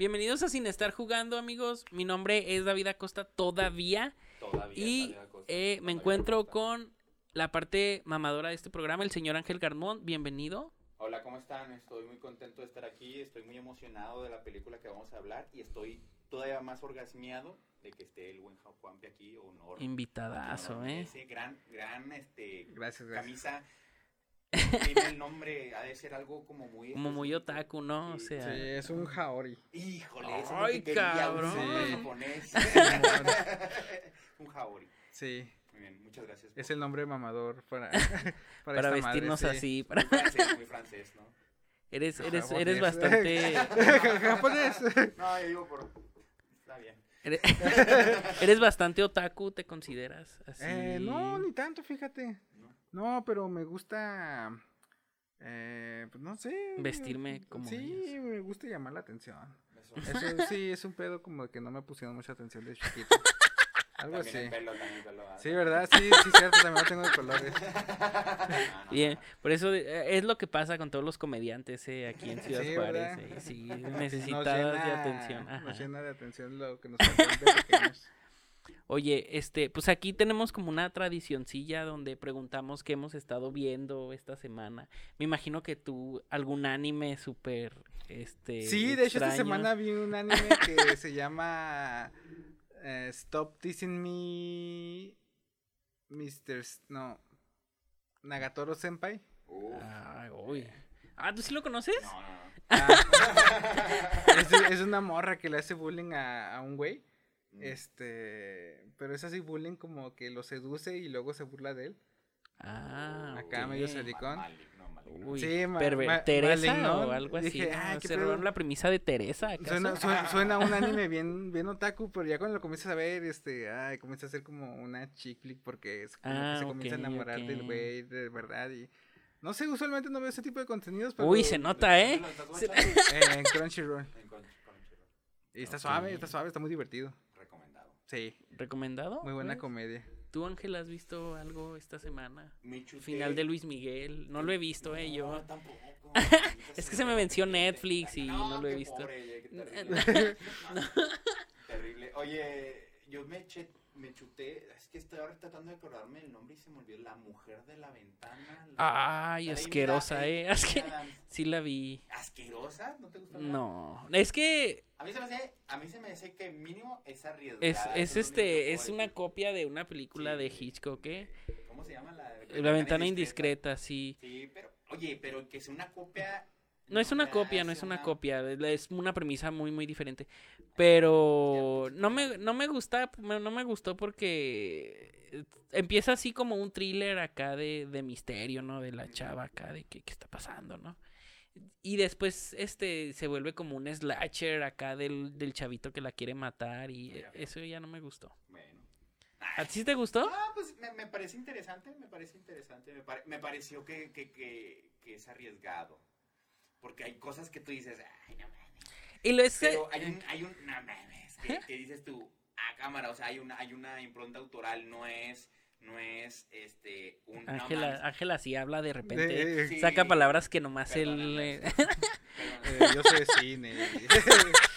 Bienvenidos a Sin Estar Jugando, amigos. Mi nombre es David Acosta todavía. Todavía Y David Acosta, eh, me encuentro Acosta. con la parte mamadora de este programa, el señor Ángel Garmón. Bienvenido. Hola, ¿cómo están? Estoy muy contento de estar aquí, estoy muy emocionado de la película que vamos a hablar y estoy todavía más orgasmeado de que esté el buen Juanpe aquí, honor. Invitadazo, honor, ¿eh? Ese gran, gran, este, Gracias, gracias. camisa. Tiene el nombre, ha de ser algo como muy... Como muy otaku, ¿no? O Sí, sea, Sí, es un jaori. Híjole, eso Ay, es cabrón. un japonés. un jaori. Sí, Muy bien, muchas gracias. es el nombre mamador para, para esta madre, vestirnos sí. así. Para... Muy francés, muy francés, ¿no? Eres, eres, Japonés. eres bastante. Japonés. No, yo digo por... Está bien. Eres, eres bastante otaku, ¿te consideras así? Eh, no, ni tanto, fíjate. ¿No? Pero me gusta, eh, pues no sé. Vestirme como Sí, ellos. me gusta llamar la atención. Eso. Eso sí, es un pedo como que no me pusieron mucha atención de chiquito. Algo También así. el pelo, también pelo. Sí, ¿verdad? Sí, sí, cierto, también lo tengo de colores. No, Bien, no. por eso eh, es lo que pasa con todos los comediantes eh, aquí en Ciudad Sí, Juárez. eh, sí, Nos necesitadas de atención. ajá. Nos llena de atención lo que nos de pequeños. Oye, este, pues aquí tenemos como una tradicioncilla donde preguntamos qué hemos estado viendo esta semana. Me imagino que tú algún anime súper, este. Sí, de hecho esta semana vi un anime que se llama eh, Stop Teasing Me, Mr. No, Nagatoro Senpai. Ay, uy. Ah, ¿tú sí lo conoces? no, no, no. Ah, es, es una morra que le hace bullying a, a un güey. Mm. Este, pero es así bullying como que lo seduce y luego se burla de él. Ah, Acá medio sadicón. Maligno, maligno. Uy, Sí, ma- perver- ma- Teresa maligno. o algo así. Ah, Se robaron la premisa de Teresa. ¿acaso? Suena, suena, suena un anime bien, bien otaku, pero ya cuando lo comienzas a ver, este, ay, comienza a ser como una chick flick porque es como Ah, que se comienza ok, a enamorar del güey, de verdad, y no sé, usualmente no veo ese tipo de contenidos, pero Uy, se nota, ¿eh? Eh, en Crunchyroll. En Crunch- Crunchyroll. Y está suave, está suave, está muy divertido. Recomendado. Sí, ¿Recomendado? muy buena pues? comedia. ¿Tú, Ángel, has visto algo esta semana? Me chuté- Final de Luis Miguel. No lo he visto, eh, yo. tampoco. Es que se me venció Netflix y no lo he visto. pobre, qué terrible. Terrible. Oye, yo me, eché- me chuté, es que estoy ahora tratando de acordarme el nombre y se me olvidó. La mujer de la ventana. la- Ay, la de asquerosa, eh. Asque-. Sí la vi. ¿Asquerosa? ¿No te gusta? nada? No, es que A mí se me hace, a mí se me hace que mínimo es arriesgada. es, es que este, es una copia de una película de Sí. Hitchcock, ¿eh? ¿Cómo se llama? La, La ventana indiscreta, sí. Sí, pero, oye, pero que sea una copia. No es una copia, no es una copia, es una premisa muy muy diferente. Pero no me no me gusta, no me gustó porque empieza así como un thriller acá de, de misterio, ¿no? De la chava acá de qué, qué está pasando, ¿no? Y después este se vuelve como un slasher acá del, del chavito que la quiere matar y eso ya no me gustó. Bueno. ¿A ti sí te gustó? Ah, pues me, me parece interesante, me parece interesante. Me, pare- me pareció que, que, que, que es arriesgado. Porque hay cosas que tú dices, ay, no mames. Y lo es que Pero hay un, hay un, no mames, que, que dices tú, a cámara, o sea, hay una, hay una impronta autoral, no es, no es, este, un, no Ángela, mames. Ángela sí habla de repente, De- Sí, saca palabras que nomás él... perdóname, eh, Eh, yo soy de cine.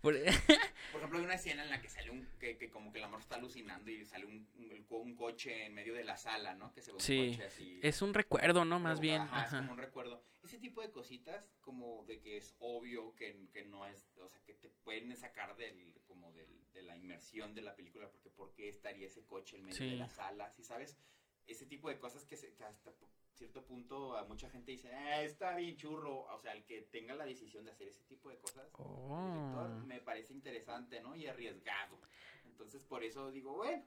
por- Por ejemplo, hay una escena en la que sale un, que, que como que la amor está alucinando y sale un, un, el co- un coche en medio de la sala, ¿no? Que se ve un Sí, coche así. Es un recuerdo, ¿no? Más bien. ajá, es como un recuerdo. Ese tipo de cositas, como de que es obvio que, que no es, o sea, que te pueden sacar del, como del, de la inmersión de la película, porque ¿por qué estaría ese coche en medio Sí. de la sala? ¿Sí sabes? Ese tipo de cosas que, se- que hasta cierto punto a mucha gente dice, ah, está bien churro. O sea, el que tenga la decisión de hacer ese tipo de cosas, director, Oh. me parece interesante, ¿no? Y arriesgado. Entonces, por eso digo, bueno,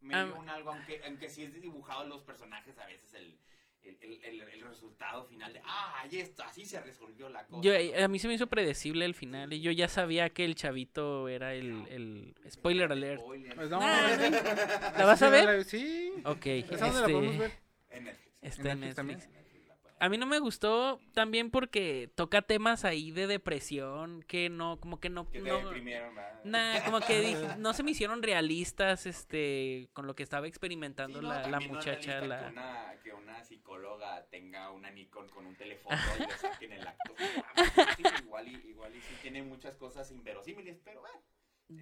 me dio un algo, aunque, aunque sí es dibujado los personajes, a veces el, el, el, resultado final de, ah, ahí está, así se resolvió la cosa. A mí se me hizo predecible el final y yo ya sabía que el chavito era el, el spoiler alert. Spoiler. Pues no, Ah, no, ¿La vas a ver? Sí. Ok, ¿Esa dónde la podemos este, ver? En Netflix. Está en Netflix. Netflix. La A mí no me gustó también porque toca temas ahí de depresión que no, como que no. Que te no deprimieron. Nah, como que dije- no se me hicieron realistas este con lo que estaba experimentando Sí, no, la, la no es muchacha. realista la... Que, una, que una psicóloga tenga una Nikon con un teléfono y le saquen el acto. Igual, y, igual y sí tiene muchas cosas inverosímiles, pero bueno,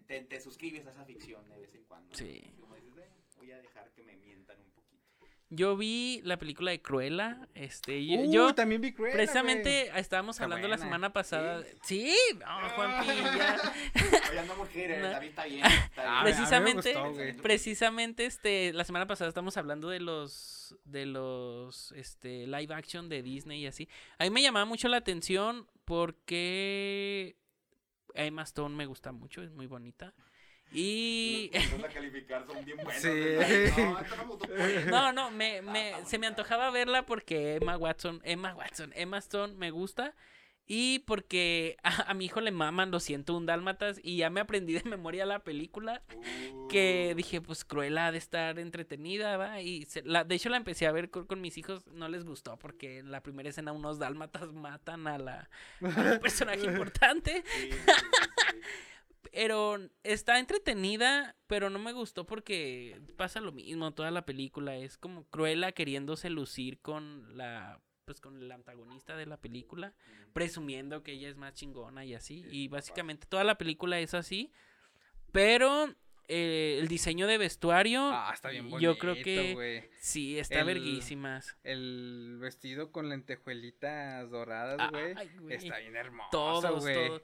te, te suscribes a esa ficción de vez en cuando. ¿no? Sí. Como dices, "Eh, voy a dejar que me mientan un poquito. Yo vi la película de Cruella, este, yo, Uh, yo también vi Cruella, precisamente estábamos Está hablando la semana pasada. Sí, no, Juanpi, ya. Oye, No. David está bien. Está Ah, a Precisamente, gustó, precisamente, este, la semana pasada estamos hablando de los, de los, este, live action de Disney y así. A mí me llamaba mucho la atención porque Emma Stone me gusta mucho, es muy bonita. Y que a calificar son bien buenos. Sí. No, esto no me no, no, me, me, se me antojaba verla porque Emma Watson, Emma Watson, Emma Stone me gusta. Y porque a, a mi hijo le maman los 101 dálmatas y ya me aprendí de memoria la película. que Uh, dije, pues Cruella ha de estar entretenida, ¿va? Y se- la, de hecho la empecé a ver con, con mis hijos, no les gustó porque en la primera escena unos dálmatas matan a la a un personaje importante, sí, sí. Pero está entretenida, pero no me gustó porque pasa lo mismo toda la película, es como Cruella queriéndose lucir con la pues con el antagonista de la película, presumiendo que ella es más chingona y así. Sí, Y básicamente toda la película es así. Pero eh, el diseño de vestuario, Ah, está bien bonito, yo creo que sí, está El- verguísimas. El vestido con lentejuelitas doradas, Ah, güey. Está bien hermoso, todos.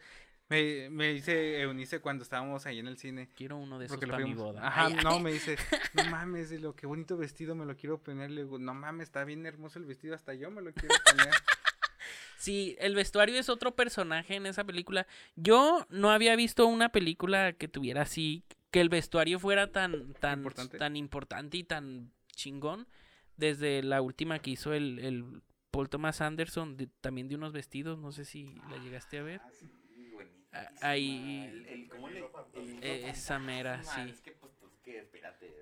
Me, me dice Eunice cuando estábamos ahí en el cine. Quiero uno de esos para mi boda. Ajá, Ay, no, me dice, no mames, de lo que bonito vestido me lo quiero poner. Le digo, no mames, está bien hermoso el vestido, hasta yo me lo quiero poner. Sí, el vestuario es otro personaje en esa película. Yo no había visto una película que tuviera así, que el vestuario fuera tan, tan, Importante. tan importante y tan chingón. Desde la última que hizo el, el Paul Thomas Anderson, de- también de unos vestidos, no sé si la llegaste a ver. Ah, sí, buenísima. Ah, ahí- El, el- ¿cómo le- el- Eh, esa mera, fantasma, sí. Es que, pues, pues, que espérate.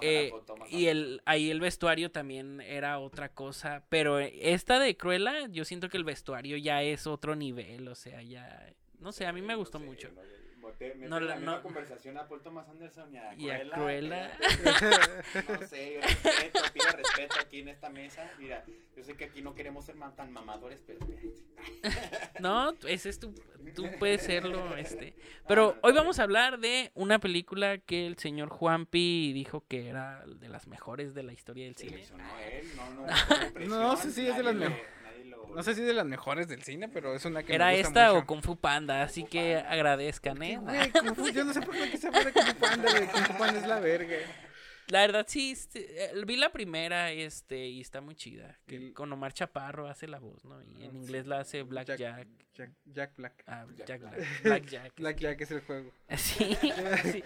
Eh, y el ahí el vestuario también era otra cosa, pero esta de Cruella, yo siento que el vestuario ya es otro nivel, o sea, ya no sé, a mí me no gustó sé, mucho. No, mete No, la la- misma no- conversación a Paul Thomas Anderson y a Y a Cruella. Cruella. que- No sé, yo respeto, pido respeto aquí en esta mesa. Mira, yo sé que aquí no queremos ser tan mamadores, pero. No, ese es tu tú puedes serlo, este. Pero hoy vamos a hablar de una película que el señor Juanpi dijo que era de las mejores de la historia del cine. Seleccionó él, no, no, No sé si es de las nadie No sé si de las mejores del cine, pero es una que ¿Era me gusta esta mucho. o Kung Fu Panda? Así que agradezcan, Sí, ¿eh? güey, Kung Fu- yo no sé por qué se habla de Kung Fu Panda, güey. Kung Fu Panda es la verga. La verdad sí, este, eh, vi la primera este y está muy chida. Que Y- con Omar Chaparro hace la voz, ¿no? Y en Ah, inglés la hace Black Jack. Jack, Jack Black. Ah, Jack Jack Black. Black. Black Jack. Black Jack es el juego. Sí, sí.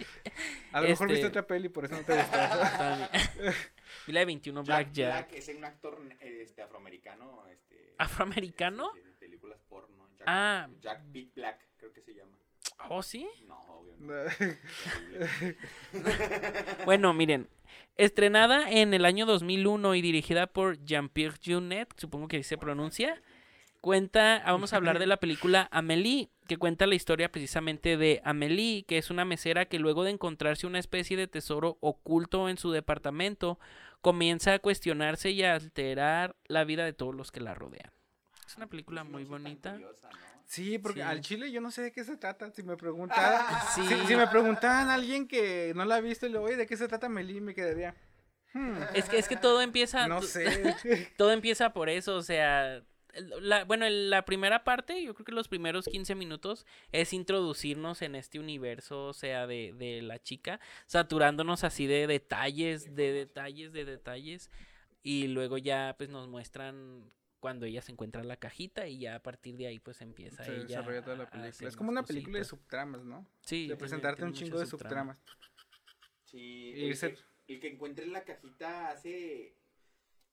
A lo mejor Este- viste otra peli, por eso no te gustó. Vi la de 21 Black Jack Jack. Black es un actor este, afroamericano. Este, ¿Afroamericano? películas porno. Jack, Ah. Jack Big Black, creo que se llama. ¿Oh, sí? No, obvio. No. Bueno, miren. Estrenada en el año 2001 y dirigida por Jean-Pierre Jeunet, supongo que así se pronuncia. Cuenta, vamos a hablar de la película Amélie, que cuenta la historia precisamente de Amélie, que es una mesera que luego de encontrarse una especie de tesoro oculto en su departamento, comienza a cuestionarse y a alterar la vida de todos los que la rodean. Es una película muy bonita. curiosa, ¿no? Sí, porque Sí. al chile yo no sé de qué se trata. Si me preguntaran, Sí. si, si me preguntaran a alguien que no la ha visto y le oye, ¿de qué se trata Meli? Me quedaría. "Hmm, Es que, es que todo empieza... no sé. todo empieza por eso, o sea, la, bueno, la primera parte, yo creo que los primeros 15 minutos es introducirnos en este universo, o sea, de, de la chica, saturándonos así de detalles, de detalles, de detalles, y luego ya pues nos muestran cuando ella se encuentra la cajita y ya a partir de ahí pues empieza se ella desarrolla toda la película. Es como una película de subtramas, ¿no? Sí, De presentarte tiene un chingo de subtramas. Sí, Y el, ese- que, el que encuentre la cajita hace...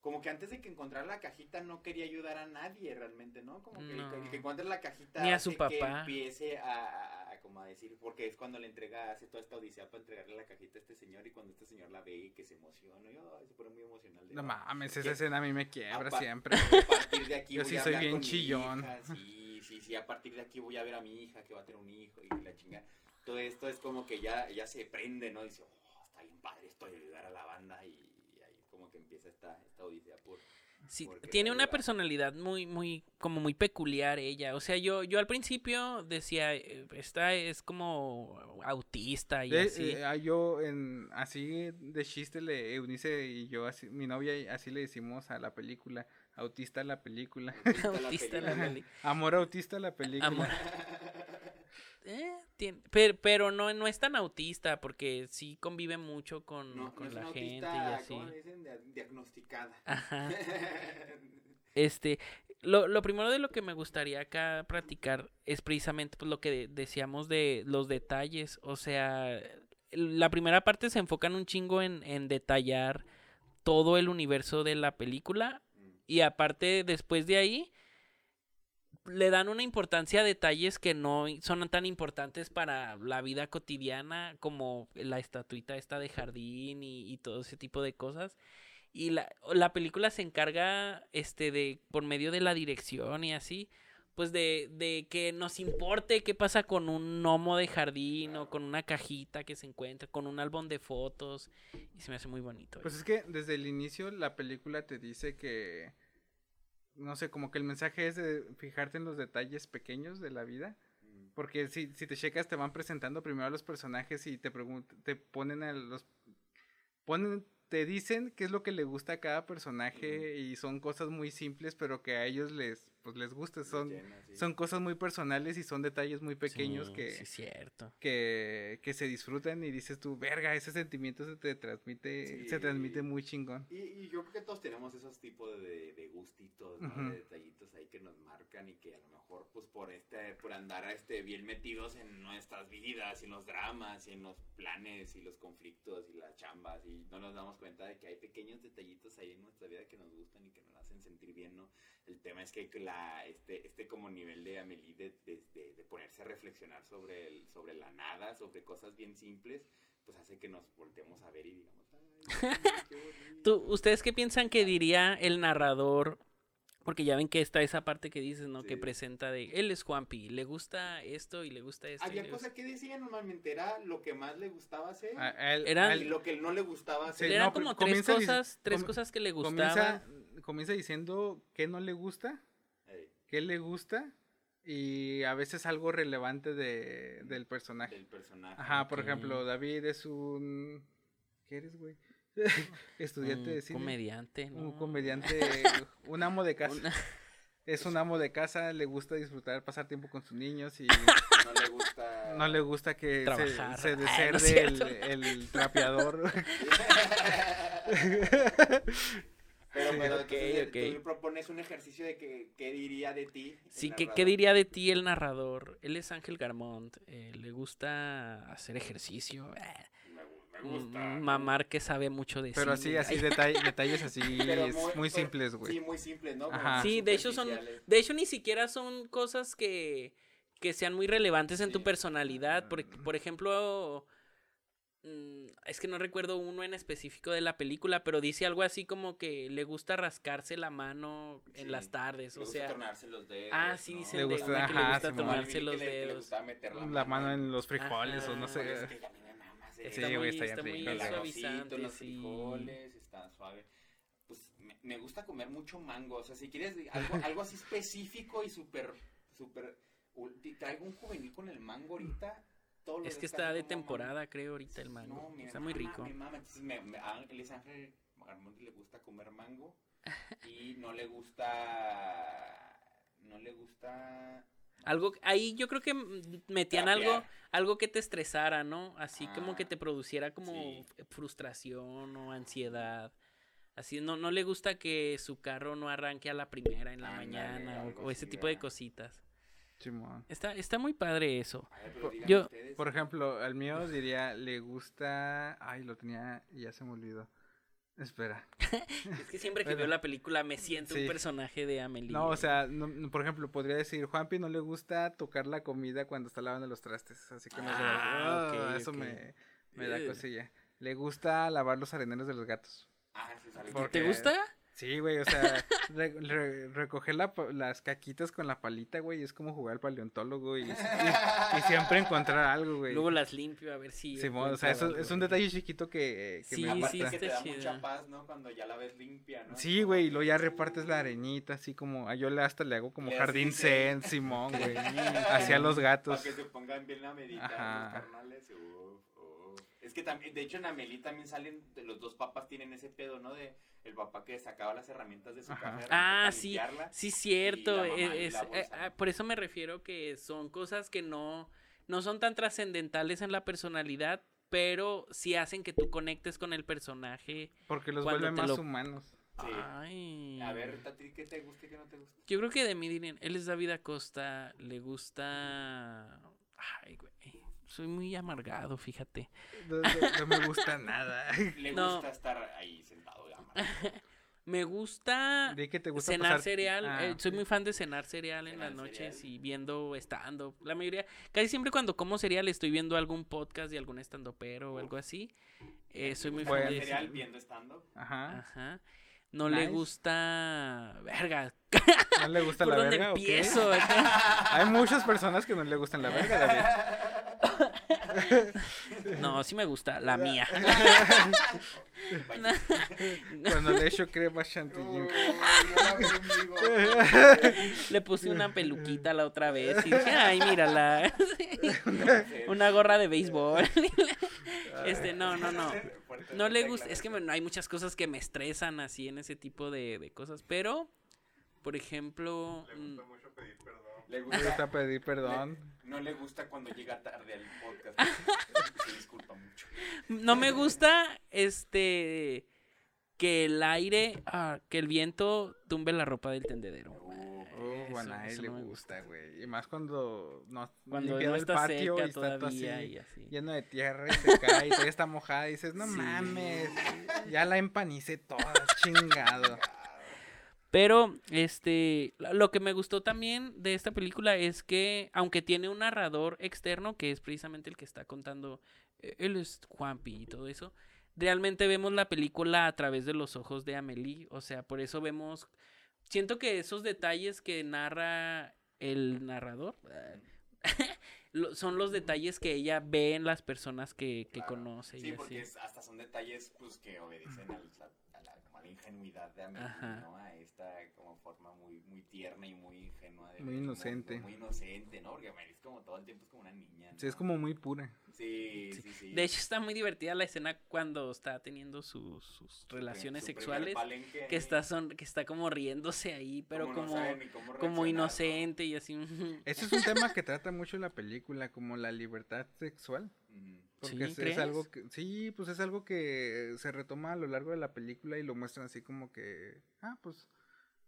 Como que antes de que encontrara la cajita no quería ayudar a nadie realmente, ¿no? Como que No. el, que encuentre la cajita Ni a que empiece a, a- a como a decir, porque es cuando le entrega, hace toda esta odisea para entregarle la cajita a este señor y cuando este señor la ve y que se emociona, y ay, se pone muy emocional. de, No "Ah, mames, que esa escena a mí me quiebra siempre. a partir de aquí Yo voy sí a soy bien con mi chillón. hija, Sí, sí, sí, a partir de aquí voy a ver a mi hija que va a tener un hijo y la chinga. Todo esto es como que ya, ya se prende, ¿no? Dice, oh, está bien padre esto de ayudar a la banda y, y ahí como que empieza esta, esta odisea por... Sí, tiene una personalidad muy, muy, como muy peculiar ella. O sea, yo, yo al principio decía, eh, esta es como autista y De- así. eh, ah, yo en así de chiste le Eunice y yo así mi novia y así le decimos a la película autista la película autista la peli. amor autista la película Amor. Eh, tiene- pero, pero no, no es tan autista porque sí convive mucho con, No, con no la gente y autista, así. ¿cómo dicen? Dia- Diagnosticada. Ajá. Este, lo, lo primero de lo que me gustaría acá practicar es precisamente pues, lo que de- decíamos de los detalles. O sea, la primera parte se enfocan un chingo en, en detallar todo el universo de la película. Mm. Y aparte, después de ahí, le dan una importancia a detalles que no son tan importantes para la vida cotidiana, como la estatuita esta de jardín y, y todo ese tipo de cosas. Y la, la película se encarga, este, de, por medio de la dirección y así, pues de, de que nos importe qué pasa con un gnomo de jardín o con una cajita que se encuentra, con un álbum de fotos. Y se me hace muy bonito. pues es que desde el inicio la película te dice que no sé como que el mensaje es de fijarte en los detalles pequeños de la vida Mm. porque si, si te checas te van presentando primero a los personajes y te te ponen a los ponen te dicen qué es lo que le gusta a cada personaje y son cosas muy simples pero que a ellos les pues les gusta son Llena, sí. son cosas muy personales y son detalles muy pequeños Sí, que Sí, cierto. que, que se disfrutan y dices tú, verga, ese sentimiento se te transmite, se transmite muy chingón. Y, y yo creo que todos tenemos esos tipos de, de gustitos. De detallitos ahí que nos marcan y que a lo mejor, pues por este, por andar este, bien metidos en nuestras vidas y en los dramas y en los planes y los conflictos y las chambas y no nos damos cuenta de que hay pequeños detallitos ahí en nuestra vida que nos gustan y que nos hacen sentir bien, ¿no? El tema es que la, este, este como nivel de Amelie de, de- de- de ponerse a reflexionar sobre, el, sobre la nada, sobre cosas bien simples, pues hace que nos volteemos a ver y digamos, ay, qué bonito". ¿Tú, ¿Ustedes qué piensan que diría el narrador? Porque ya ven que está esa parte que dices, ¿no? Que Sí. presenta de, él es Juanpi, le gusta esto y le gusta esto. Había gusta- cosas que decía normalmente, era lo que más le gustaba hacer A- a él- Eran- a y él lo que no le gustaba Sí, hacer. Eran no, como tres comienza cosas, tres com- cosas que le gustaban. comienza diciendo qué no le gusta, Ey, qué le gusta y a veces algo relevante de, del personaje. del personaje. Ajá, por ejemplo, David es un... ¿Qué eres, güey? Estudiante un de cine. comediante, Un ¿no? comediante, un amo de casa. Una- Es un amo de casa, le gusta disfrutar, pasar tiempo con sus niños y No le gusta. no le gusta que se, se Ay, no es deserde el, el trapeador. Pero, Sí. pero Ok, entonces, ok. tú propones un ejercicio de que, qué diría de ti. Sí, ¿qué, narrador. qué diría de ti el narrador? Él es Ángel Garmont, eh, le gusta hacer ejercicio, eh, Me, gusta. mamar que sabe mucho de Pero así, cine. así, Ay, detalle- detalles así, Pero es muy- muy pero- simples, güey. Sí, muy simples, ¿no? Ajá. Sí, de hecho son, de hecho ni siquiera son cosas que, que sean muy relevantes en tu Sí. personalidad. Por, por ejemplo, es que no recuerdo uno en específico de la película, pero dice algo así como que le gusta rascarse la mano en Sí, las tardes, Le o gusta sea, tronarse los dedos. ah, sí, ¿no? dicen Le de gusta- una que le ajá, gusta tomarse Que los le- que le dedos. gustaba meter La mano en los frijoles o no Ajá. Pero es sé. que me mamas, eh. Sí, güey, muy- está está muy la- suavizante, los sí. frijoles, está suave. Pues me, me gusta comer mucho mango. O sea, si quieres algo, algo así específico y súper, súper. Traigo un juvenil con el mango ahorita. Es que está de mango. temporada, creo, ahorita el mango. No, está muy rico. me mama. Entonces, me, me, a es Ángel le gusta comer mango. Y no le gusta. No le gusta. Algo, ahí yo creo que metían Trapear. algo, algo que te estresara, ¿no? Así como que Ah, te produciera como sí. frustración o ansiedad. Así no, no le gusta que su carro no arranque a la primera en la mañana o- ese tipo de cositas. Simón. Está, está muy padre eso. Ver, yo- ustedes. Por ejemplo, al mío diría, le gusta. Ay, lo tenía y ya se me olvidó. Espera. Es que siempre que Bueno. veo la película me siento Sí. un personaje de Amelie. No, o sea, no- por ejemplo, podría decir, Juanpi no le gusta tocar la comida cuando está lavando los trastes, así que no sé, Ah, ok, ah, eso ok. me, me da cosilla. Le gusta lavar los areneros de los gatos. Ah, sí, sale. ¿Por ¿Te gusta? Sí, güey, o sea, re- re- recoger la las caquitas con la palita, güey, es como jugar al paleontólogo y, y- y siempre encontrar algo, güey. Luego las limpio a ver si. Simón, o sea, eso, es un detalle chiquito que, que Sí, me Aparte sí, que te da chida. mucha paz, ¿no? Cuando ya la ves limpia, ¿no? Sí, güey, y luego ya repartes la arenita, así como, a yo le hasta le hago como jardín zen, Simón, güey, hacia los gatos. Para que se pongan bien a meditar Ajá. los carnales. uf. Es que también, de hecho en Amelie también salen, de los dos papás tienen ese pedo, ¿no? De el papá que sacaba las herramientas de su Ajá. caja. de Ah, sí, limpiarla. sí, cierto. Eh, es- eh, por eso me refiero que son cosas que no, no son tan trascendentales en la personalidad, pero sí hacen que tú conectes con el personaje. Porque los vuelve más lo- humanos. Sí. Ay. A ver, Tati, ¿qué te gusta y qué no te gusta? Yo creo que de mí dirían, él es David Acosta, le gusta... Ay, güey. Soy muy amargado, fíjate. No, no- no me gusta nada. Le No. gusta estar ahí sentado. man. Me gusta que te gusta cenar pasar- cereal. Ah, eh, soy muy fan de cenar cereal en las noches cereal. y viendo stand-up. La mayoría, casi siempre cuando como cereal estoy viendo algún podcast de algún stand-upero o algo así. Eh, soy muy ¿Gusta fan de cereal viendo estando? Ajá. Ajá. No le Nice. gusta... Verga. ¿No le gusta ¿Por la dónde verga o qué? empiezo? Hay muchas personas que no le gustan la verga, David. no, sí me gusta. La mía. Cuando le echo crema chantilly. Le puse una peluquita la otra vez y dije, ay, mírala. una gorra de béisbol. este, no, no, no. No le gusta, es que me- hay muchas cosas que me estresan así en ese tipo de, de cosas, pero, por ejemplo, mm, Le gusta, gusta pedir perdón. no le gusta cuando llega tarde al podcast. Se disculpa mucho. no me gusta, este, que el aire, ah, que el viento tumbe la ropa del tendedero. Oh, Eso- bueno, a él le no me gusta, güey. Y más cuando no Cuando limpiado no el patio seca y está todo así y así. lleno de tierra y se cae y todavía está mojada y dices, no Sí. mames, ya la empanicé toda, chingado. Pero, este, lo que me gustó también de esta película es que, aunque tiene un narrador externo, que es precisamente el que está contando, eh, él es Juanpi y todo eso, realmente vemos la película a través de los ojos de Amelie, o sea, por eso vemos, siento que esos detalles que narra el narrador son los detalles que ella ve en las personas que, que Claro. conoce y Sí, así. porque es- hasta son detalles pues que obedecen al- a, la, a la ingenuidad de Amelie, Ajá. ¿no? A esta como forma muy, muy tierna y muy ingenua. De Muy ver inocente. Muy inocente, ¿no? Porque Amelie es como todo el tiempo es como una niña. Sí, es ¿no? como muy pura. Sí, sí, sí. De hecho, está muy divertida la escena cuando está teniendo sus, sus relaciones su sexuales. palenque Que está, son, que está como riéndose ahí, pero no como, cómo como ¿no? inocente y así. Ese es un tema que trata mucho la película, como la libertad sexual. Ujú. Porque ¿Sí? es, algo que, sí, pues es algo que se retoma a lo largo de la película y lo muestran así como que, ah, pues,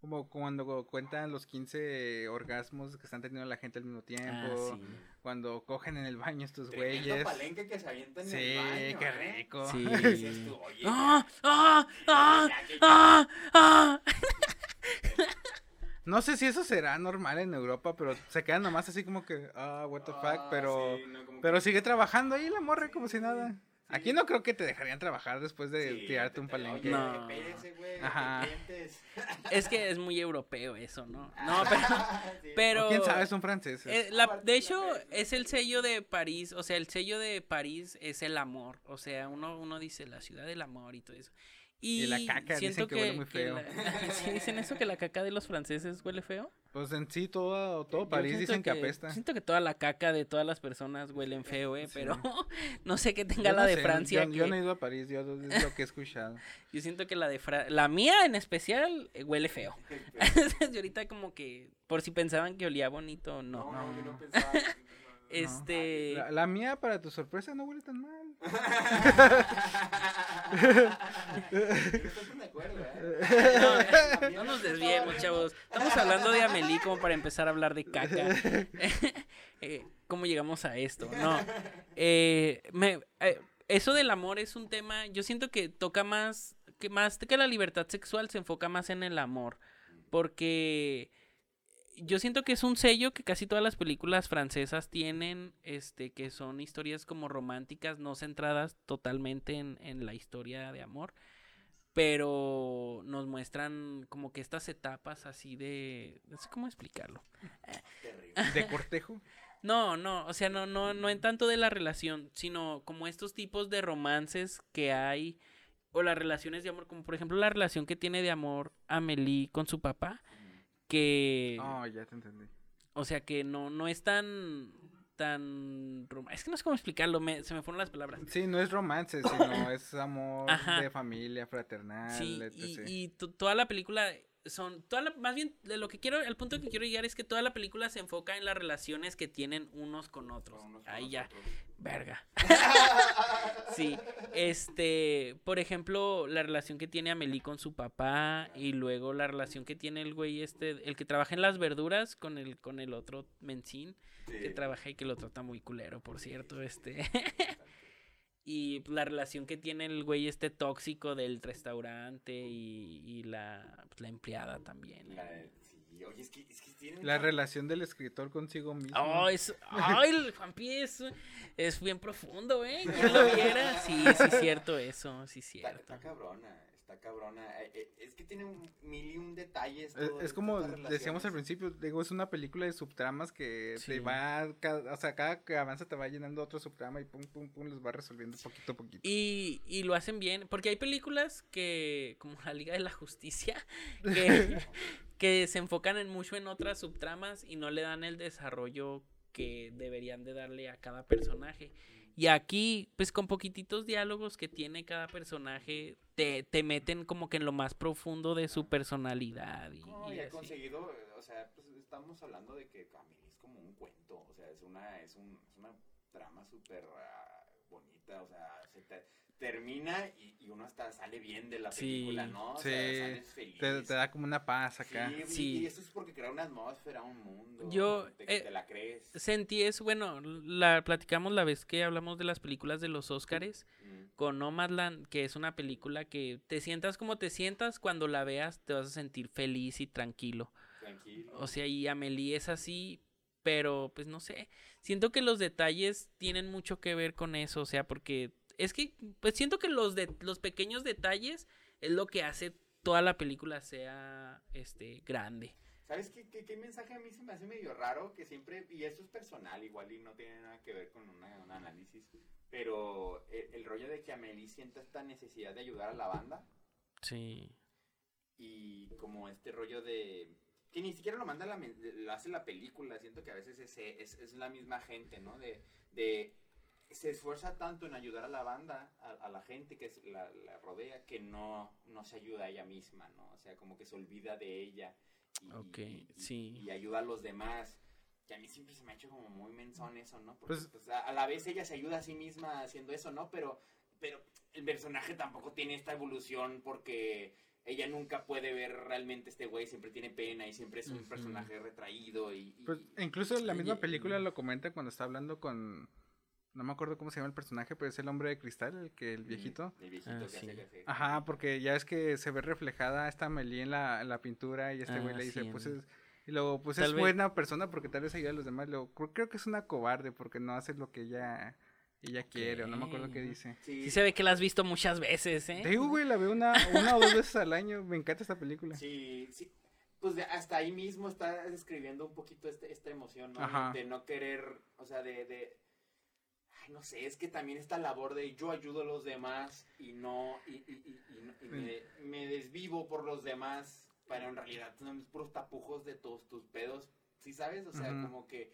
como cuando cuentan los 15 orgasmos que están teniendo la gente al mismo tiempo, Ah, sí. cuando cogen en el baño estos Tremendo güeyes. palenque que se avientan Sí, en el baño, qué ¿eh? rico. Sí. Dices tú, oye, ¡Ah! ¡Ah! ¡Ah! ¡Ah! ¡Ah! No sé si eso será normal en Europa, pero se quedan nomás así como que, ah, what the fuck, Ah, pero, sí, no, como pero que- sigue trabajando ahí la morra como si nada. Sí. Aquí no creo que te dejarían trabajar después de Sí, tirarte te- un palenque. No. Ajá. Es que es muy europeo eso, ¿no? No, pero. Quién sabe, son franceses. eh, la- de hecho, es el sello de París. O sea, el sello de París es el amor. O sea, uno, uno dice la ciudad del amor y todo eso. Y, Y la caca, siento dicen que huele muy feo. la- ¿Sí dicen eso que la caca de los franceses huele feo? Pues en sí, todo, todo Yo París dicen que, apesta. Siento que toda la caca de todas las personas huelen feo, ¿eh? Sí. Pero no sé qué tenga Yo la no de sé, Francia. Yo, que- yo no he ido a París, yo es lo que he escuchado. yo siento que la de Fra- la mía en especial eh, huele feo. y ahorita como que por si pensaban que olía bonito, no. No, no, yo no. no pensaba. Este, La, la mía, para tu sorpresa, no huele tan mal. De acuerdo, ¿eh? no, no nos desviemos, chavos. Estamos hablando de Amelie como para empezar a hablar de caca. Eh, ¿Cómo llegamos a esto? No. Eh, me- eh, eso del amor es un tema, yo siento que toca más que más que la libertad sexual se enfoca más en el amor. Porque yo siento que es un sello que casi todas las películas francesas tienen, este, que son historias como románticas, no centradas totalmente en, en la historia de amor, pero nos muestran como que estas etapas así de, no sé cómo explicarlo. ¿De cortejo? No, no, o sea, no, no, no en tanto de la relación, sino como estos tipos de romances que hay, o las relaciones de amor, como por ejemplo la relación que tiene de amor Amelie con su papá, que... Oh, ya te entendí. O sea, que no, no es tan... tan... Es que no sé cómo explicarlo, me, se me fueron las palabras. Sí, no es romance, sino es amor de familia, fraternal, sí, Y, y toda la película son toda la, más bien de lo que quiero el punto que quiero llegar es que toda la película se enfoca en las relaciones que tienen unos con otros. Ahí ya. verga. Sí este por ejemplo la relación que tiene Amelie con su papá y luego la relación que tiene el güey este el que trabaja en las verduras con el con el otro mencín que trabaja y que lo trata muy culero por cierto este Y pues, la relación que tiene el güey este tóxico del restaurante y, la, pues, la empleada también. La, sí, oye, es que, es que tienen la relación del escritor consigo mismo. Oh, es, ay, el Juanpi es, es bien profundo, ¿eh? ¿Quién lo viera? Sí, sí, es cierto eso, sí, cierto. Está, está cabrona cabrona. Eh, eh, es que tiene un mil y un detalles. es, como decíamos al principio, digo, es una película de subtramas que te va, o sea, cada que avanza te va llenando otro subtrama y pum, pum, pum, los va resolviendo poquito a poquito. Y, y lo hacen bien, porque hay películas que, como la Liga de la Justicia, que, que se enfocan en mucho en otras subtramas y no le dan el desarrollo que deberían de darle a cada personaje. Y aquí, pues con poquititos diálogos que tiene cada personaje, te, te meten como que en lo más profundo de su personalidad. Y, no, y, ha conseguido, o sea, pues estamos hablando de que Camille es como un cuento, o sea, es una, es un, es una trama súper uh, bonita, o sea, se te, termina y, y, uno hasta sale bien de la película, ¿no? O sí, sea, sales feliz. Te, te, da como una paz acá. Sí, sí. Y, eso es porque crea una atmósfera, un mundo. Yo te, eh, te, la crees. Sentí eso, bueno, la platicamos la vez que hablamos de las películas de los Óscares mm. con Nomadland, que es una película que te sientas como te sientas cuando la veas, te vas a sentir feliz y tranquilo. Tranquilo. O sea, y Amelie es así, pero pues no sé, siento que los detalles tienen mucho que ver con eso, o sea, porque es que pues siento que los de los pequeños detalles es lo que hace toda la película sea este grande. ¿Sabes qué, qué, mensaje a mí se me hace medio raro? Que siempre, y esto es personal, igual y no tiene nada que ver con un análisis, pero el, rollo de que Amelie sienta esta necesidad de ayudar a la banda. Sí. Y como este rollo de... Que ni siquiera lo manda, la, lo hace la película, siento que a veces es, es, es la misma gente, ¿no? De, de se esfuerza tanto en ayudar a la banda, a, la gente que la, rodea, que no, no se ayuda a ella misma, ¿no? O sea, como que se olvida de ella y, sí. y, ayuda a los demás. Que a mí siempre se me ha hecho como muy menzón eso, ¿no? Porque pues, pues a, la vez ella se ayuda a sí misma haciendo eso, ¿no? Pero, pero el personaje tampoco tiene esta evolución porque ella nunca puede ver realmente este güey, siempre tiene pena y siempre es un personaje retraído y... pues incluso la misma película lo comenta cuando está hablando con no me acuerdo cómo se llama el personaje, pero es el hombre de cristal, el que el viejito. El viejito ah, que hace, Ajá, porque ya es que se ve reflejada esta Amelie en la, en la pintura y este güey ah, le dice, pues es, y luego, pues es buena persona porque tal vez ayuda a los demás. Luego, creo que es una cobarde porque no hace lo que ella, ella quiere, o no me acuerdo qué dice. Sí. se ve que la has visto muchas veces, ¿eh? digo, güey, la veo una, una o dos veces al año. Me encanta esta película. Sí, sí. Pues hasta ahí mismo está describiendo un poquito este, esta emoción, ¿no? De no querer, o sea, de, de no sé, es que también esta labor de yo ayudo a los demás y no, y, y, y, me, desvivo por los demás, pero en realidad son puros tapujos de todos tus pedos, ¿sí sabes? O sea, como que,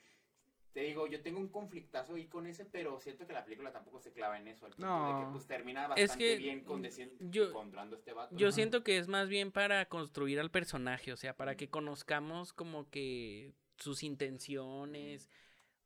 te digo, yo tengo un conflictazo ahí con ese, pero siento que la película tampoco se clava en eso, al punto de que pues termina bastante bien con yo, encontrando este vato. Yo siento que es más bien para construir al personaje, o sea, para que conozcamos como que sus intenciones.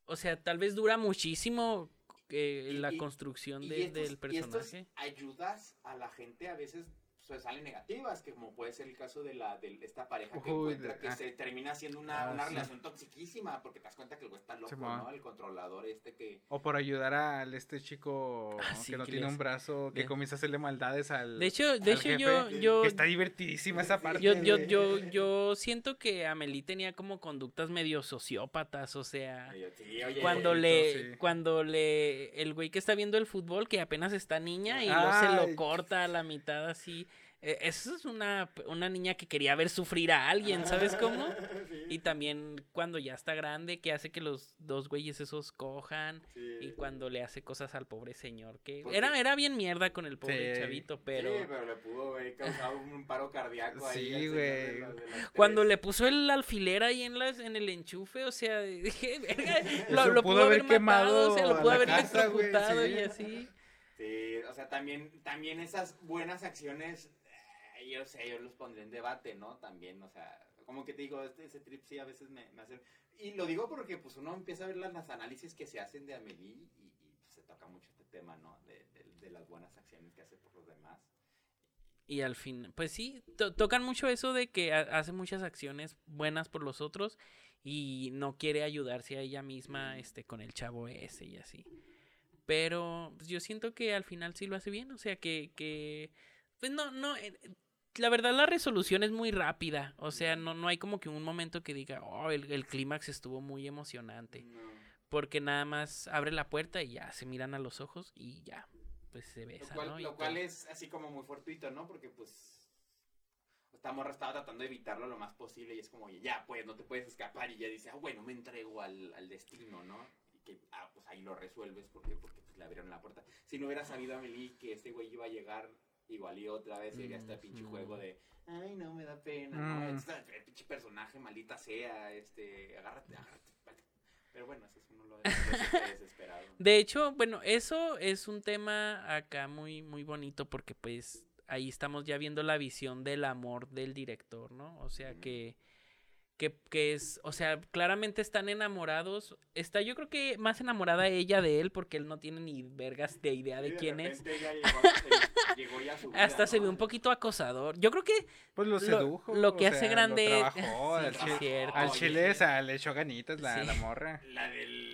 O sea, tal vez dura muchísimo la construcción del personaje. ayudas a la gente a veces pues, salen negativas, que como puede ser el caso de la de esta pareja que Uy, encuentra de- que ah. se termina siendo una, Ah, una sí. relación toxiquísima, porque te das cuenta que el güey está loco. ¿no? El controlador este que... O por ayudar al este chico Ah, sí, que no que tiene les- un brazo, que comienza a hacerle maldades al. De hecho, de hecho jefe, yo, yo, Que está divertidísima esa parte. yo, yo, de- yo, yo siento que Amelie tenía como conductas medio sociópatas, o sea, Sí, oye, cuando le, sí. cuando le, el güey que está viendo el fútbol, que apenas está niña y luego se lo corta a la mitad así. Eh, Eso es una, una niña que quería ver sufrir a alguien, ¿sabes cómo? Sí, Y también cuando ya está grande, que hace que los dos güeyes esos cojan. sí. Y cuando le hace cosas al pobre señor, que Porque- era, era bien mierda con el pobre Sí. chavito, Sí, pero pero le pudo haber causado un paro cardíaco ahí. Sí, güey. cuando le puso el alfiler ahí en las, en el enchufe, o sea, dije, verga, lo, pudo pudo haber haber matado, o sea, quemado lo pudo haber electrocutado sí. y así. Sí, o sea, también, también esas buenas acciones, yo sé, yo los pondré en debate, ¿no? También, o sea, como que te digo, este, ese trip sí a veces me, me hace... Y lo digo porque pues uno empieza a ver las, las análisis que se hacen de Amelie y, y, pues, se toca mucho este tema, ¿no? De, de- de las buenas acciones que hace por los demás. Y al fin, pues sí, to- tocan mucho eso de que ha- hace muchas acciones buenas por los otros y no quiere ayudarse a ella misma este con el chavo ese y así. Pero pues, yo siento que al final sí lo hace bien, o sea que, que pues no, no, eh, la verdad la resolución es muy rápida, o sea, no, no hay como que un momento que diga, oh, el, el clímax estuvo muy emocionante, No. porque nada más abre la puerta y ya se miran a los ojos y ya, pues se Lo besan, cual, ¿no? Lo cual es así como muy fortuito, ¿no? Porque pues esta morra estaba tratando de evitarlo lo más posible y es como, ya, pues, no te puedes escapar y ya dice, ah, bueno, me entrego al, al destino, ¿no? Y que, ah, pues ahí lo resuelves, ¿por qué? Porque pues, le abrieron la puerta. Si no hubiera sabido Amelie que este güey iba a llegar igual y otra vez, sería este pinche juego de, ay, no, me da pena, ¿no? Mm. Este, pinche personaje, maldita sea, este, agárrate, agárrate. Pero bueno, eso es uno lo, lo siente desesperado. De hecho, bueno, eso es un tema acá muy, muy bonito porque pues ahí estamos ya viendo la visión del amor del director, ¿no? O sea que, que, que es, o sea, claramente están enamorados. Está yo creo que más enamorada ella de él porque él no tiene ni vergas de idea Y de quién es. llegó, a- llegó ya a su vida, Hasta se ¿no? ve un poquito acosador. Yo creo que Pues lo sedujo. lo que o hace sea, grande- Lo trabajó, Sí, al, chile, al chile le echó ganitas la, Sí. la morra. La del.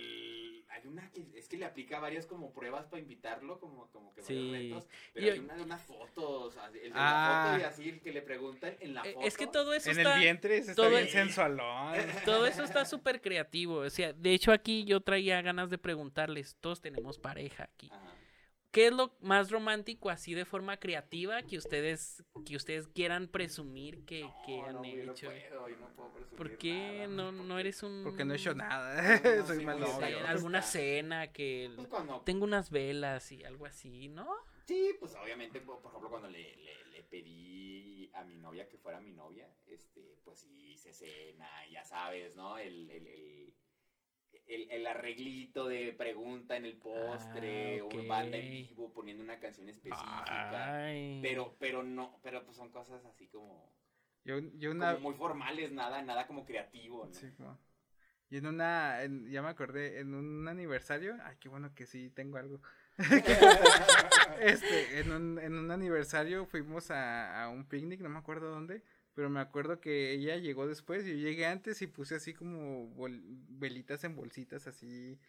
Hay una que es que le aplica varias como pruebas para invitarlo, como, como que Sí. retos. Pero Y- hay una de unas fotos, así, el de Ah. la foto y así, el que le preguntan en la eh, foto. es que todo eso En está... el vientre se está todo bien el- sensualón. Todo eso está súper creativo. O sea, de hecho aquí yo traía ganas de preguntarles, todos tenemos pareja aquí. Ajá. ¿Qué es lo más romántico así de forma creativa que ustedes que ustedes quieran presumir que, que han no, yo no hecho? puedo, yo no puedo presumir ¿Por qué nada, no, no porque- eres un... Porque no he hecho nada. No, Soy sí, mal pues, novio. alguna Está. cena que... Pues cuando, Tengo unas velas y algo así, ¿no? sí, pues obviamente, por por ejemplo, cuando le, le, le pedí a mi novia que fuera mi novia, este, pues sí, se cena, ya sabes, ¿no? El, el, el, el, el arreglito de pregunta en el postre, Ah, o ok. banda en vivo poniendo una canción específica. Ay. Pero, pero no, pero pues son cosas así como, Yo, yo una... como muy formales, nada, nada como creativo, ¿no? Sí, como- Y en una, en- ya me acordé, en un aniversario, ay, qué bueno que sí tengo algo. Este, en un, en un aniversario fuimos a, a un picnic, no me acuerdo dónde, pero me acuerdo que ella llegó después y yo llegué antes y puse así como velitas en bolsitas así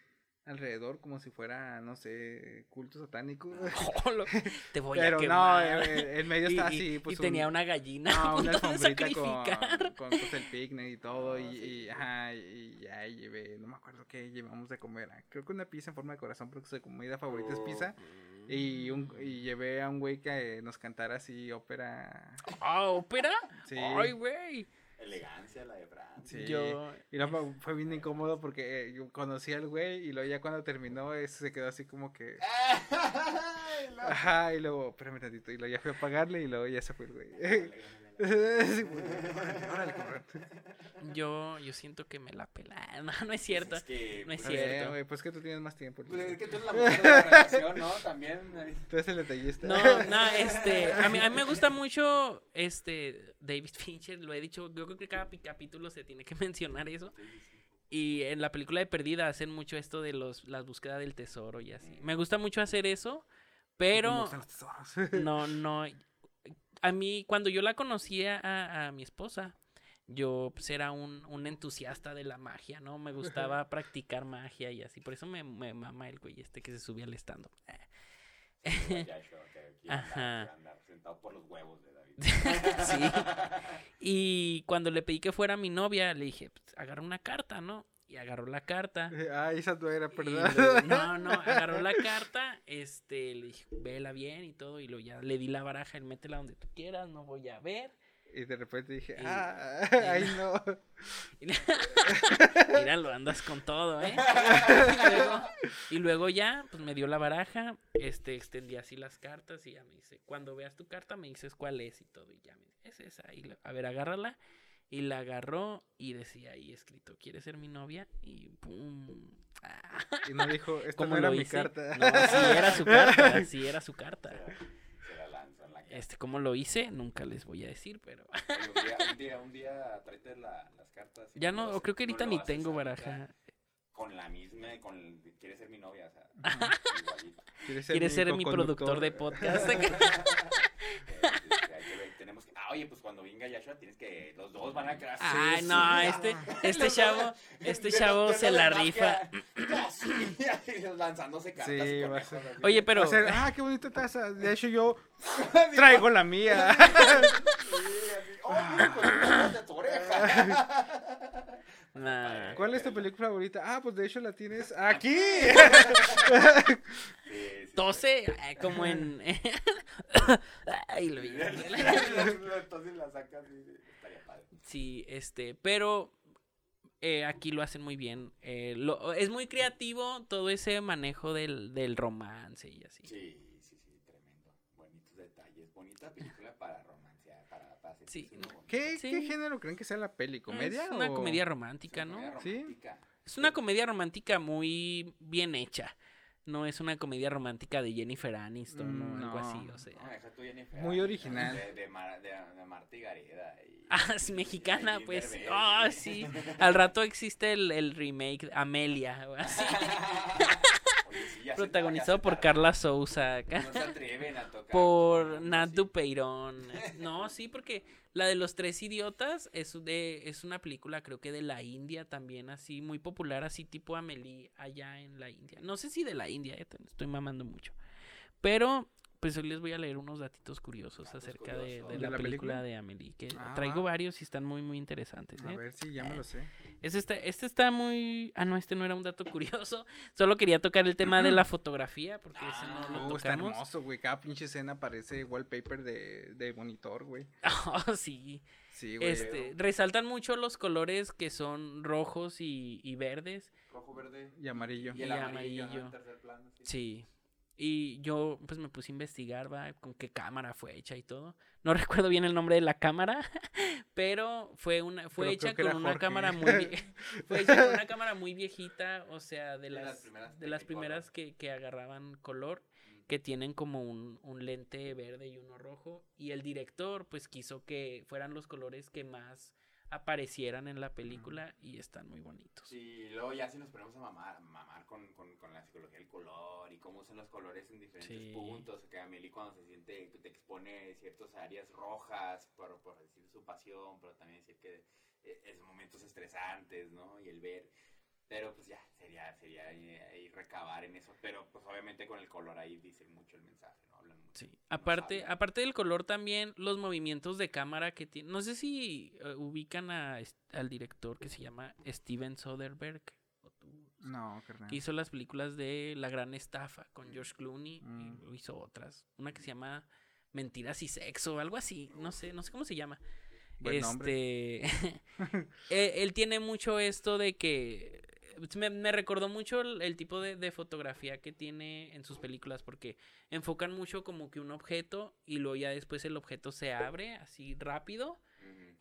alrededor, como si fuera, no sé, culto satánico. Te voy Pero a no, quemar. en, en medio Y- estaba y- así, y pues tenía un- una gallina no, a una alfombrita con, con pues, el picnic y todo, y, Ah, sí, y, ajá, y ya y llevé, no me acuerdo qué llevamos de comer, ah, creo que una pizza en forma de corazón, porque su comida favorita es pizza, y, un, y llevé a un güey que nos cantara así ópera, Ah, ¿ópera? sí, Ay, güey. Elegancia la de Fran. sí. Yo... Y luego fue bien incómodo porque eh, yo conocí al güey y luego ya cuando terminó se quedó así como que... Ajá, y luego, espérame tantito, y luego ya fui a pagarle y luego ya se fue el güey. Sí, pues. Yo, yo siento que me la pela. No, no es cierto. Es que, No es ver, cierto. güey, pues que tú tienes más tiempo. pues, es que tú eres la mujer de la relación, ¿no? También. Tú eres el detallista. No, no, este, a mí, a mí me gusta mucho, este, David Fincher, lo he dicho, yo creo que cada capítulo se tiene que mencionar eso. Y en la película de Perdida hacen mucho esto de los, las búsquedas del tesoro y así. Me gusta mucho hacer eso, Me pero gustan los tesoros. no, no. A mí, cuando yo la conocía a, a mi esposa, yo pues era un, un entusiasta de la magia, ¿no? Me gustaba practicar magia y así. Por eso me, me mama el güey este que se subía al stand Ajá. Sentado por los huevos de David. sí. Y cuando le pedí que fuera mi novia, le dije, pues, agarra una carta, ¿no? Y agarró la carta. Ah, esa no era, perdón. no, no, agarró la carta, este, le dije, vela bien y todo, y luego ya le di la baraja, él métela donde tú quieras, no voy a ver. Y de repente dije, Y- ah, ay no. Y le- Míralo, andas con todo, ¿eh? Y luego, y luego ya, pues me dio la baraja, este, extendí así las cartas y ya me dice, cuando veas tu carta me dices cuál es y todo, y ya me dice, es esa, y a ver, agárrala. Y la agarró y decía ahí escrito, ¿quieres ser mi novia? Y pum. Y no dijo, esta ¿Cómo no era lo mi hice? carta. No, sí era su carta, sí era su carta. Se la la. Este, ¿cómo lo hice? Nunca les voy a decir, pero Oye, Un día, un día, un día tráete la- las cartas. ya no, haces- creo que ahorita lo ni tengo baraja. Con la misma, con el, quieres ser mi novia, o sea. ¿Quieres ser, ¿Quieres mi ser mi productor de podcast? Eh, hay que ver, tenemos que, ah, oye, pues cuando venga Yashua tienes que, los dos van a quedar Ay, sí, no, este, ah. este Los chavo, este de- chavo de se la la rifa. lanzándose cartas. Sí, va a ser-. Oye, pero Va a ser, ah, qué bonita taza. De hecho, yo traigo la mía. Sí, así, oh, mira, con un de tu oreja. Nah. ¿Cuál es tu película favorita? Ah, pues de hecho la tienes aquí. Sí, sí, Tose, eh, como en. Ay, lo vi. Entonces la sacas y estaría padre. Sí, este, pero eh, aquí lo hacen muy bien. eh, lo- es muy creativo todo ese manejo del, del romance y así. Sí, sí, sí, tremendo. Bonitos detalles. Bonita película para romancear, para, para Sí. ¿Qué, Sí. ¿Qué género creen que sea la peli? ¿Comedia? Es una o- comedia romántica, ¿no? comedia Sí. romántica. Es una comedia romántica muy bien hecha. No es una comedia romántica de Jennifer Aniston o Mm, algo no. así, o sea. No, Muy Aniston, original. De, de, Mar- de, de Marta y Gareda. y- Ah, es mexicana, y pues. Ah, sí. Al rato existe el, el remake Amelia, o así, Protagonizado por. Carla Souza. acá. No se atreven a tocar. Por Nat. Dupeirón. No, sí, porque la de los tres idiotas es de es una película creo que de la India también así muy popular así tipo Amelie allá en la India. No sé si de la India, eh, estoy mamando mucho. Pero pues hoy les voy a leer unos datitos curiosos Datos acerca de, curiosos. de ¿De la, la película película? de Amelie, que Ah, traigo va. varios y están muy muy interesantes, A ¿eh? ver si ya me lo sé. Este está, este está muy... Ah, no, este no era un dato curioso. Solo quería tocar el tema de la fotografía, porque ese no lo Uh, está tocamos. hermoso, güey. Cada pinche escena parece wallpaper de, de monitor, güey. Oh, sí. Sí, güey. Este, resaltan mucho los colores que son rojos y, y verdes. Rojo, verde Y amarillo. y el Y amarillo. plano, sí. Sí. Y yo pues me puse a investigar, va, con qué cámara fue hecha y todo. No recuerdo bien el nombre de la cámara, pero fue una fue Pero hecha con una Jorge. cámara muy fue hecha con una cámara muy viejita, o sea, de De las primeras de las primeras que, que agarraban color, que tienen como un, un lente verde y uno rojo y el director pues quiso que fueran los colores que más aparecieran en la película y están muy bonitos. Sí, y luego ya si nos ponemos a mamar, mamar con, con, con la psicología del color y cómo usan los colores en diferentes Sí. puntos, que Amelie cuando se siente, te expone ciertas áreas rojas por, por decir su pasión, pero también decir que eh, es momentos estresantes, ¿no? Y el ver, pero pues ya, sería, sería eh, ahí recabar en eso, pero pues obviamente con el color ahí dicen mucho el mensaje, ¿no? Hablan mucho. Sí, aparte, aparte del color también los movimientos de cámara que tiene. No sé si eh, ubican a, al director que se llama Steven Soderbergh. o tú, No, carnal. que hizo las películas de La Gran Estafa con George Clooney Mm. y luego hizo otras. Una que se llama Mentiras y Sexo, algo así. No sé, no sé cómo se llama. Buen nombre. este eh, él tiene mucho esto de que me, me recordó mucho el, tipo de, de fotografía que tiene en sus películas porque enfocan mucho como que un objeto y luego ya después el objeto se abre así rápido.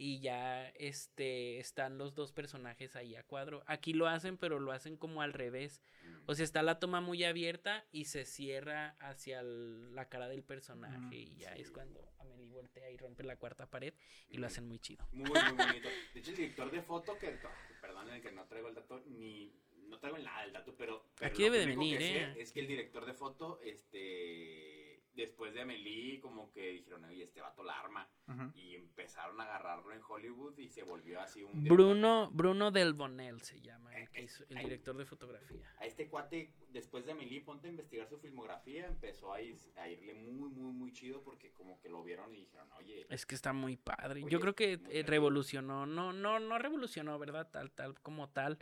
Y ya este están los dos personajes ahí a cuadro. Aquí lo hacen, pero lo hacen como al revés. O sea, está la toma muy abierta y se cierra hacia el- la cara del personaje Mm, y ya sí. es cuando Amelie voltea y rompe la cuarta pared y lo hacen muy chido. Muy, muy bonito. De hecho, el director de foto, que perdonen que no traigo el dato, ni no traigo nada del dato, pero. pero Aquí debe de que venir, ¿eh? Es que el director de foto, este. Después de Amelie, como que dijeron, oye, este vato la arma. Y empezaron a agarrarlo en Hollywood y se volvió así un... Bruno, Bruno Del Bonel se llama, el, que hizo- el Ay. director de fotografía. A este cuate, después de Amelie, ponte a investigar su filmografía, empezó a, ir- a irle muy, muy, muy chido porque como que lo vieron y dijeron, oye, Es que está muy padre. Oye, Yo creo que eh, revolucionó, no, no, no revolucionó, ¿verdad? Tal, tal como tal.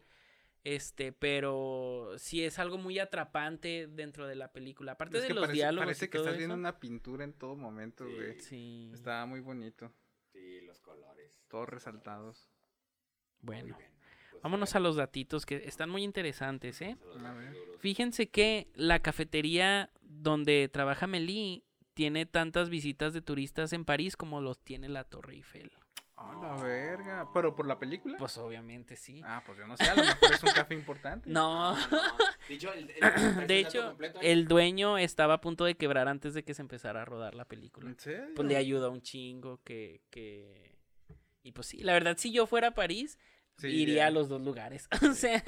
Este, pero sí es algo muy atrapante dentro de la película. Aparte Es de que los parece, diálogos parece y que todo estás viendo una pintura en todo momento, Sí. güey. Sí. Estaba muy bonito. sí, los colores. Todos resaltados. Bueno. Pues, vámonos a los datitos que están muy interesantes, ¿eh? Fíjense que la cafetería donde trabaja Meli tiene tantas visitas de turistas en París como los tiene la Torre Eiffel. Ah, la verga. ¿Pero por la película? Pues obviamente sí. Ah, pues yo no sé, a lo mejor es un café importante. No, No, no. De hecho, el, el- el de dato hecho, completo, el dueño estaba a punto de quebrar antes de que se empezara a rodar la película. ¿En serio? Pues le ayudó un chingo que, que... Y pues sí, la verdad, si yo fuera a París, Sí, iría a los dos lugares. o sea,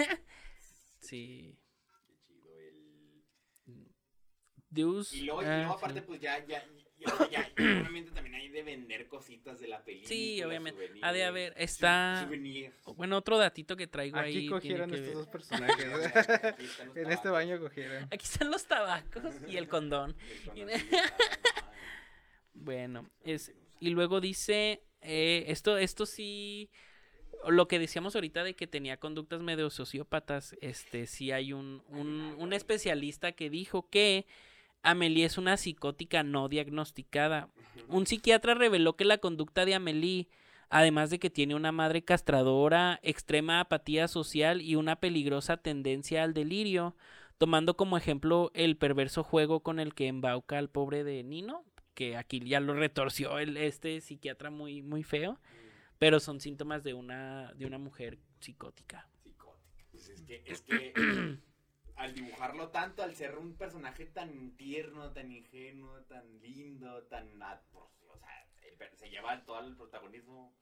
sí. Qué chido, el- Deus, Y luego, y ah, sí. aparte, pues ya, ya, ya, obviamente también hay de vender cositas de la película. Sí, obviamente. souvenirs, Ha de haber, está-. Bueno, otro datito que traigo Aquí ahí. tiene cogieron que estos ver- dos personajes. Aquí están los en este baño cogieron. Aquí están los tabacos y el condón. el ah, Bueno, no, es, y luego dice, eh, esto, esto sí, lo que decíamos ahorita de que tenía conductas medio sociópatas, este, sí hay un, un, un especialista que dijo que Amelie es una psicótica no diagnosticada. Un psiquiatra reveló que la conducta de Amelie, además de que tiene una madre castradora, extrema apatía social y una peligrosa tendencia al delirio, tomando como ejemplo el perverso juego con el que embauca al pobre de Nino, que aquí ya lo retorció el, este psiquiatra muy, muy feo, pero son síntomas de una, de una mujer psicótica. Psicótica. Pues es que, es que al dibujarlo tanto, al ser un personaje tan tierno, tan ingenuo, tan lindo, tan... O sea, per- se lleva todo el protagonismo.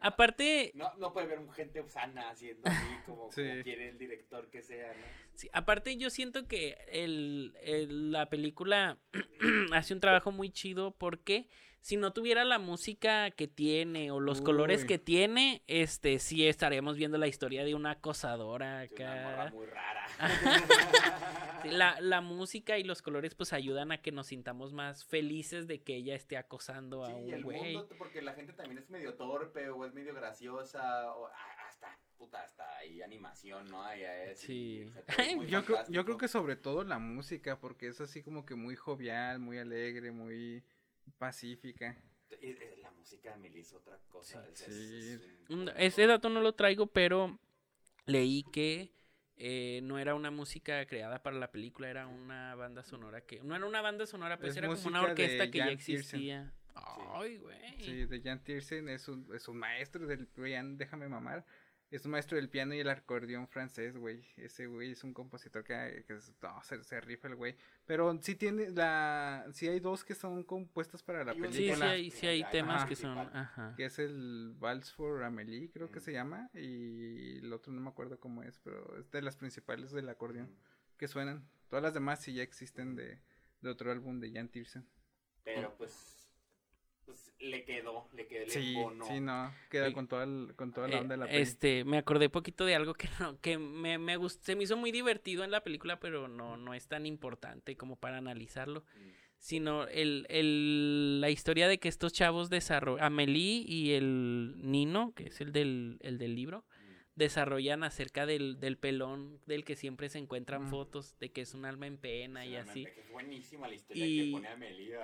Aparte, No, no puede ver gente sana haciendo así como, Sí. como quiere el director que sea, ¿no? Sí, aparte yo siento que el, el- la película hace un trabajo muy chido porque si no tuviera la música que tiene o los colores que tiene, este sí estaríamos viendo la historia de una acosadora Es una morra acá. muy rara. Sí, La, la música y los colores pues ayudan a que nos sintamos más felices de que ella esté acosando a un el güey. mundo, porque la gente también es medio torpe o es medio graciosa o hasta, puta, hasta hay animación, ¿no? Ahí es, Sí. y, Yo creo, yo creo que sobre todo la música, porque es así como que muy jovial, muy alegre, muy pacífica. Eh, La música de es otra cosa. Sí. es- es- es Un- un- Ese dato no lo traigo, pero leí que eh, no era una música creada para la película, era una banda sonora que... No era una banda sonora, pues Es era como una orquesta que ya Jan Tiersen. existía. Ay, güey. Sí, de Jan Tiersen es un, es un maestro del piano, déjame mamar. Es un maestro del piano y el acordeón francés, güey. Ese güey es un compositor que, que es- no, se, se rifa el güey. Pero sí tiene la, sí hay dos que son compuestas para la un Sí, sí película. hay, sí hay Ajá. temas que son... Ajá. Que es el Vals for Amélie, creo que Mm. se llama. Y el otro no me acuerdo cómo es, pero es de las principales del acordeón que suenan. Todas las demás sí ya existen de, de otro álbum de Jan Tiersen. Pero pues, pues le quedó, le quedó el Sí, embono. sí, no. Queda Eh, con toda, el- con toda la Eh, onda de la peli. este, me acordé poquito de algo que no, que me, me gustó, se me hizo muy divertido en la película, pero no, no es tan importante como para analizarlo. Mm. Sino el, el, la historia de que estos chavos desarrollan, Amelie y el Nino, que es el del, el del libro. Desarrollan acerca del, del pelón del que siempre se encuentran Mm. fotos, de que es un alma en pena y así. que Es buenísima la historia Y- que pone.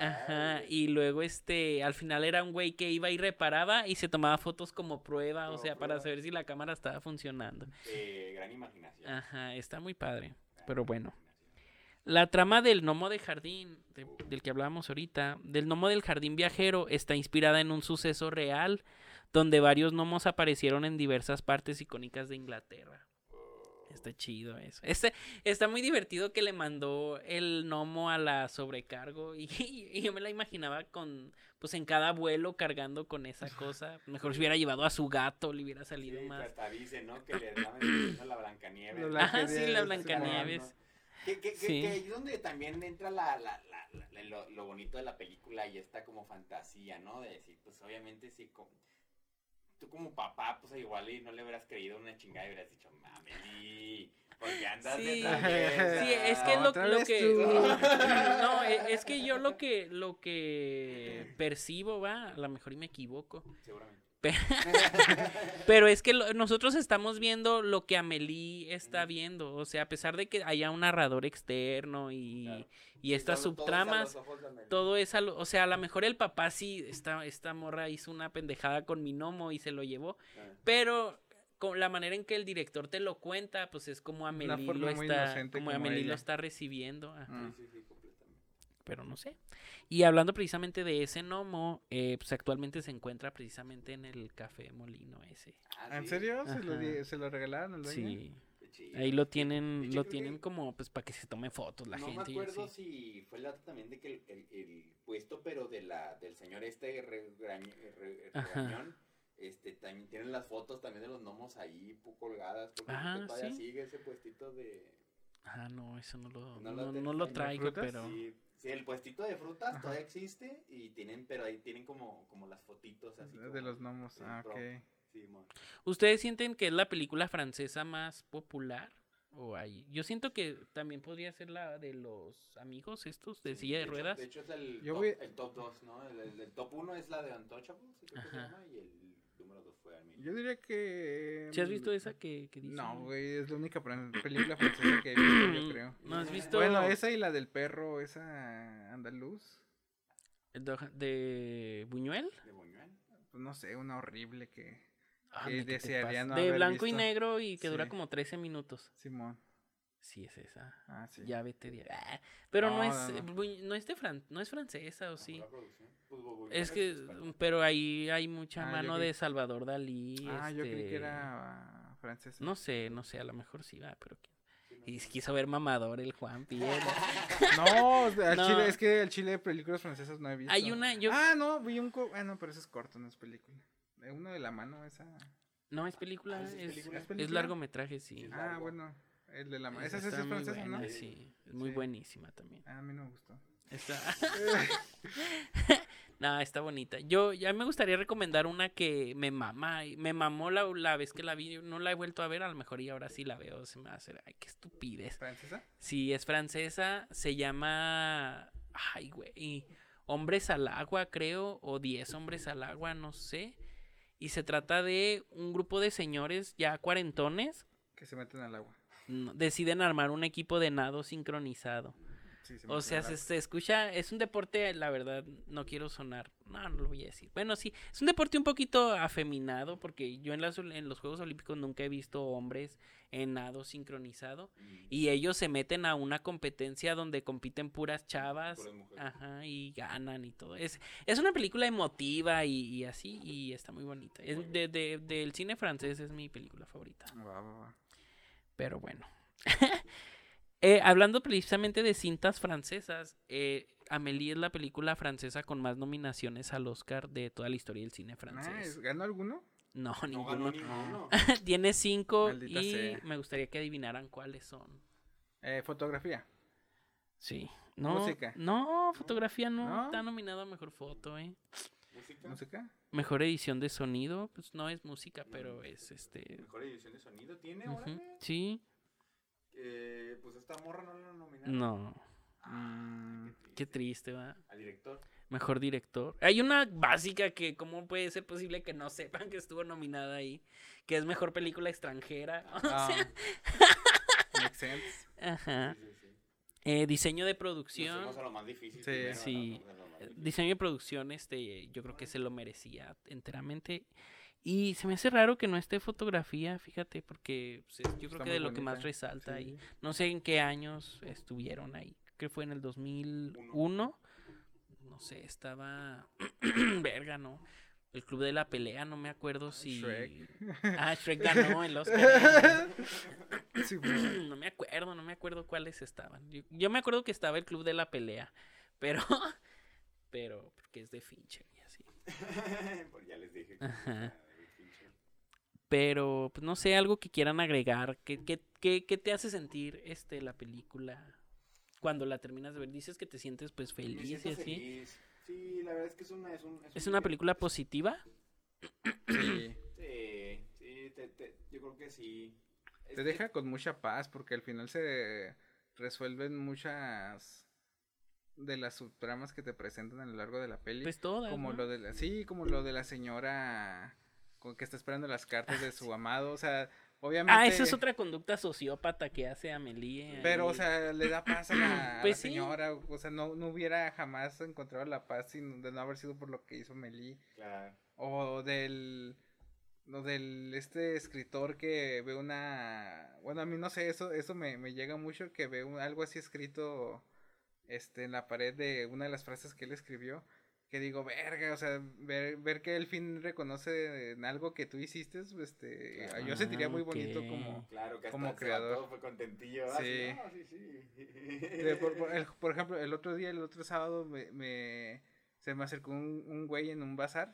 Ajá, ay, y luego este, al final era un güey que iba y reparaba y se tomaba fotos como prueba, o sea, para saber si la cámara estaba funcionando. eh, gran imaginación. Ajá, está muy padre. Gran pero bueno. La trama del gnomo de jardín, de- del que hablábamos ahorita, del gnomo del jardín viajero, está inspirada en un suceso real donde varios gnomos aparecieron en diversas partes icónicas de Inglaterra. Está chido eso. Este, está muy divertido que le mandó el gnomo a la sobrecargo y, y yo me la imaginaba con, pues en cada vuelo cargando con esa cosa. Mejor si hubiera llevado a su gato, le hubiera salido Sí, más. hasta dice, ¿no? Que le daban la Blancanieves. La Ajá, sí, la Blancanieves. Que, que, que, Sí. que ahí es donde también entra la, la, la, la- lo, lo bonito de la película y esta como fantasía, ¿no? De decir, pues obviamente si tú como papá, pues igual y no le hubieras creído una chingada y hubieras dicho, mames, y porque andas Sí. detrás de esa?" Sí, es que lo, Otra lo vez que... tú. No, e- es que yo lo que, lo que percibo, va, a lo mejor y me equivoco. Seguramente. Pero es que lo- nosotros estamos viendo lo que Amelie está viendo. O sea, a pesar de que haya un narrador externo y, Claro. y estas Todo- subtramas, todo es a lo- o sea, a lo mejor el papá sí, esta, esta morra hizo una pendejada con mi gnomo y se lo llevó, pero con la manera en que el director te lo cuenta, pues es como Amelie lo está, inocente como como Amelie lo ella. está recibiendo. ajá. Mm. Sí, sí. Pero no sé. Y hablando precisamente de ese gnomo, eh, pues actualmente se encuentra precisamente en el café Molino ese. Ah, ¿En serio? ¿Se lo, Ajá. di- ¿Se lo regalaron al dueño? Sí. chido. Ahí lo tienen, hecho, lo tienen que- como pues para que se tome fotos la no gente. me y acuerdo así. si fue el dato también de que el, el- el puesto, pero de la, del señor este regañ- re- Ajá. regañón, este, también tienen las fotos también de los gnomos ahí pu- colgadas, que Ah, todavía sí. sigue ese puestito de... Ah, no, eso no lo, No no, lo no tenés lo ahí, ¿de traigo, pero... Sí, el puestito de frutas Ajá. todavía existe y tienen, pero ahí tienen como, como las fotitos así. De como- los gnomos. sí, Ah, ok. Sí. ¿Ustedes sienten que es la película francesa más popular? O hay... Yo siento que también podría ser la de los amigos estos de Sí, silla de hecho- ruedas. De hecho es el, Yo top, voy- el top 2, ¿no? El, el- el top 1 es la de Untouchables, que se llama, y el número 2 fue Armin. Yo diría que... ¿Sí has visto esa que, que dice? No, güey, es la única película francesa que he visto, yo creo. ¿No has visto Bueno, esa y la del perro, esa andaluz. de, Buñuel? De Buñuel. Pues no sé, una horrible que... Ah, Que ¿de qué te desearía no de haber blanco y visto. negro y que dura Sí. como 13 minutos. Simón. Sí, es esa. Ah, sí. Ya vete de... Ah, Pero no, No, es no, no. Buñ- no es de fran... no es francesa o sí. Pues, Bu- Buñuel Es que pero ahí hay mucha Ah, mano creí- de Salvador Dalí. Ah, yo creí este, que era ah, francesa. No sé, no sé, a lo mejor sí va, pero y quiso ver mamador el Juan Pierre. No, al No. Chile, es que el Chile de películas francesas no he visto. Hay una yo Ah, no, vi un... co- Ah, no, pero eso es corto, no es película. Uno de la mano, esa... no es película, Ah, ¿sí es es, película? ¿Es es película? largometraje, sí. Sí. Ah, Largo. bueno, el de la mano. Esa Esa está es muy francesa, buena, ¿no? sí, es muy Sí. buenísima también. Ah, a mí no me gustó. Está... no, está bonita. Yo ya me gustaría recomendar una que me mama, me mamó la, la vez que la vi, no la he vuelto a ver, a lo mejor y ahora sí la veo, se me va a hacer, ay, qué estupidez. ¿Francesa? Sí, es francesa, se llama, ay, güey, Hombres al agua, creo, o Diez hombres al agua, no sé. Y se trata de un grupo de señores ya cuarentones, Que se meten al agua. Deciden armar un equipo de nado sincronizado. Sí, se O sea, se, escucha, es un deporte, la verdad, no quiero sonar, no, no lo voy a decir. Bueno, sí, es un deporte un poquito afeminado, porque yo en, las, en los Juegos Olímpicos nunca he visto hombres en nado sincronizado. Mm. Y ellos se meten a una competencia donde compiten puras chavas. Ajá, y ganan y todo. Es, es una película emotiva y, y así, y está muy bonita. Es de, de- del cine francés es mi película favorita. Va, va, va. Pero bueno. Eh, hablando precisamente de cintas francesas, eh, Amélie es la película francesa con más nominaciones al Oscar de toda la historia del cine francés. ¿Ganó alguno? No, No ninguno. ganó ninguno. Tiene cinco Maldita y sea. me gustaría que adivinaran cuáles son. Eh, fotografía. Sí. No, Música. No, fotografía no. ¿No? Está nominado a mejor foto, eh. Música. ¿Música? Mejor edición de sonido, pues no es música, pero es este. Mejor edición de sonido tiene. Sí, Eh, pues esta morra no la nominaron. no. Mm, Qué triste, va. Al director. Mejor director. Hay una básica que, ¿cómo puede ser posible que no sepan que estuvo nominada ahí? Que es mejor película extranjera. ah, makes sense. Ajá. Sí, sí, sí. Eh, diseño de Nos producción. fuimos a lo más difícil. Sí. primero, Sí. Diseño de producción, este, yo creo que se lo merecía enteramente. Y se me hace raro que no esté fotografía, fíjate, porque pues, es- yo creo Está que muy de lo que más resalta ahí. Sí. No sé en qué años estuvieron ahí. Creo que fue en el 2001. No sé, estaba. Verga, ¿no? El Club de la Pelea, no me acuerdo si. Shrek. Ah, Shrek ganó el Oscar. Sí, pues, no me acuerdo, no me acuerdo cuáles estaban. Yo, yo me acuerdo que estaba el Club de la Pelea, pero. Pero, porque es de Fincher y así. Pues ya les dije. que Ajá. era de Fincher. Pero, pues no sé, algo que quieran agregar. ¿Qué, qué, qué, qué te hace sentir este, la película cuando la terminas de ver? Dices que te sientes pues Me feliz y así. feliz. Sí, la verdad es que es una... Es, un, ¿Es un- una película positiva? Sí. Sí, sí, te- te- yo creo que sí. Es Te que- deja con mucha paz porque al final se resuelven muchas de las subtramas que te presentan a lo largo de la peli. Pues todas. como ¿no? lo de la, sí, como lo de la señora con que está esperando las cartas de su amado, o sea, obviamente Ah, eso es otra conducta sociópata que hace Amelie. pero o sea, le da paz a la, a Pues sí. señora, o sea, no, no hubiera jamás encontrado la paz sin de no haber sido por lo que hizo Meli Claro. o del lo del este escritor que ve una bueno a mí no sé eso eso me, me llega mucho que ve un- algo así escrito este en la pared de una de las frases que él escribió que digo verga o sea ver, ver que el fin reconoce en algo que tú hiciste este Claro. yo sentiría muy Ah, bonito ok. como Claro, que Como creador. mató, fue contentillo. ¿verdad? Sí. Así, "No, sí, sí. por, por- el- por ejemplo el otro día el otro sábado me, me- se me acercó un, un güey en un bazar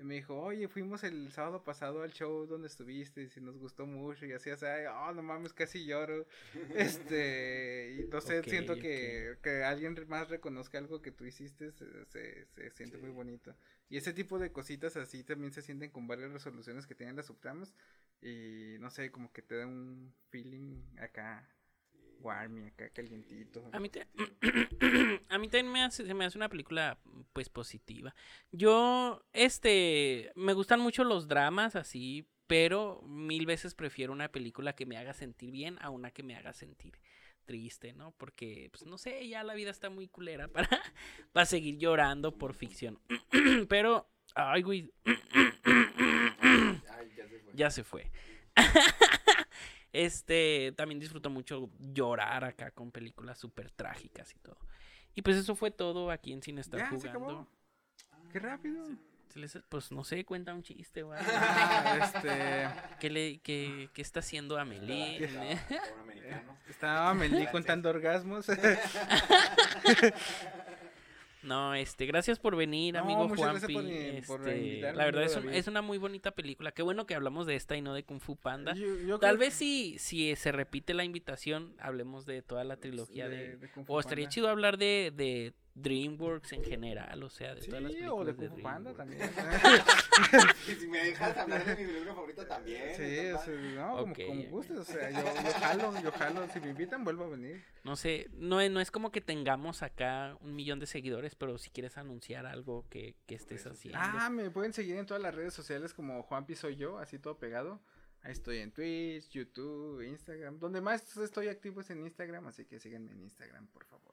Y Mm. me dijo, oye, fuimos el sábado pasado al show donde estuviste y si nos gustó mucho y así, así, ay, oh, no mames, casi lloro. Este, y no sé, Ok, siento que, que alguien más reconozca algo que tú hiciste, se, se, se siente muy bonito. Y ese tipo de cositas así también se sienten con varias resoluciones que tienen las subtramas y no sé, como que te da un feeling acá, warm y acá calientito. A mí, te- a mí también me hace, se me hace una película pues positiva. Yo, este, me gustan mucho los dramas así, pero mil veces prefiero una película que me haga sentir bien a una que me haga sentir triste, ¿no? Porque, pues no sé, ya la vida está muy culera para, para seguir llorando por ficción. pero, ay, güey, Ay, ya se fue. ya se fue. este, también disfruto mucho llorar acá con películas súper trágicas y todo. Y pues eso fue todo aquí en Sin Estar Ya, se Jugando. acabó. Qué rápido. Se les- pues no sé, cuenta un chiste o algo. Ah, este, ¿Qué, le, qué, qué está haciendo Amelie? Estaba- estaba Meli contando orgasmos. No, este, gracias por venir, No, amigo Juanpi. por ni- por Este, la verdad es, un- es una muy bonita película. Qué bueno que hablamos de esta y no de Kung Fu Panda. Yo- yo Tal vez si, si se repite la invitación, hablemos de toda la trilogía de... de Kung Fu O estaría Panda. chido hablar de, de DreamWorks en general, o sea, de todas las Sí, películas o de Kung Fu Panda también. Y si me dejas hablar de mi película favorita también. sí, o sea, no, como, Ok, como ok. gustes, o sea, yo, yo jalo, yo jalo, si me invitan vuelvo a venir. No sé, no, es- no es como que tengamos acá un millón de seguidores, pero si quieres anunciar algo que, que estés haciendo. Ah, me pueden seguir en todas las redes sociales como Juanpi soy yo, así todo pegado. Ahí estoy en Twitch, YouTube, Instagram. Donde más estoy activo es en Instagram, así que síganme en Instagram, por favor.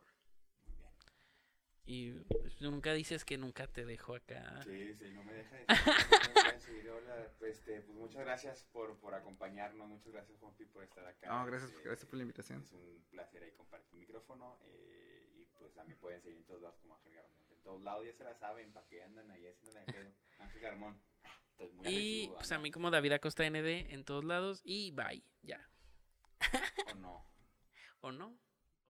Y pues, nunca dices que nunca te dejo acá. Sí, sí, no me deja de decir, hola, pues, este, pues muchas gracias por, por acompañarnos, muchas gracias Juanpi por estar acá. No, gracias, Este, gracias por la invitación. Es un placer ahí compartir el micrófono eh, y pues a mí pueden seguir en todos lados como Ángel Garmón. En todos lados ya se la saben, para que andan ahí haciendo la pedo. Ángel Garmón. Muy Y agresivo, pues a mí como David Acosta ND en todos lados y bye, ya. ¿O no? ¿O no?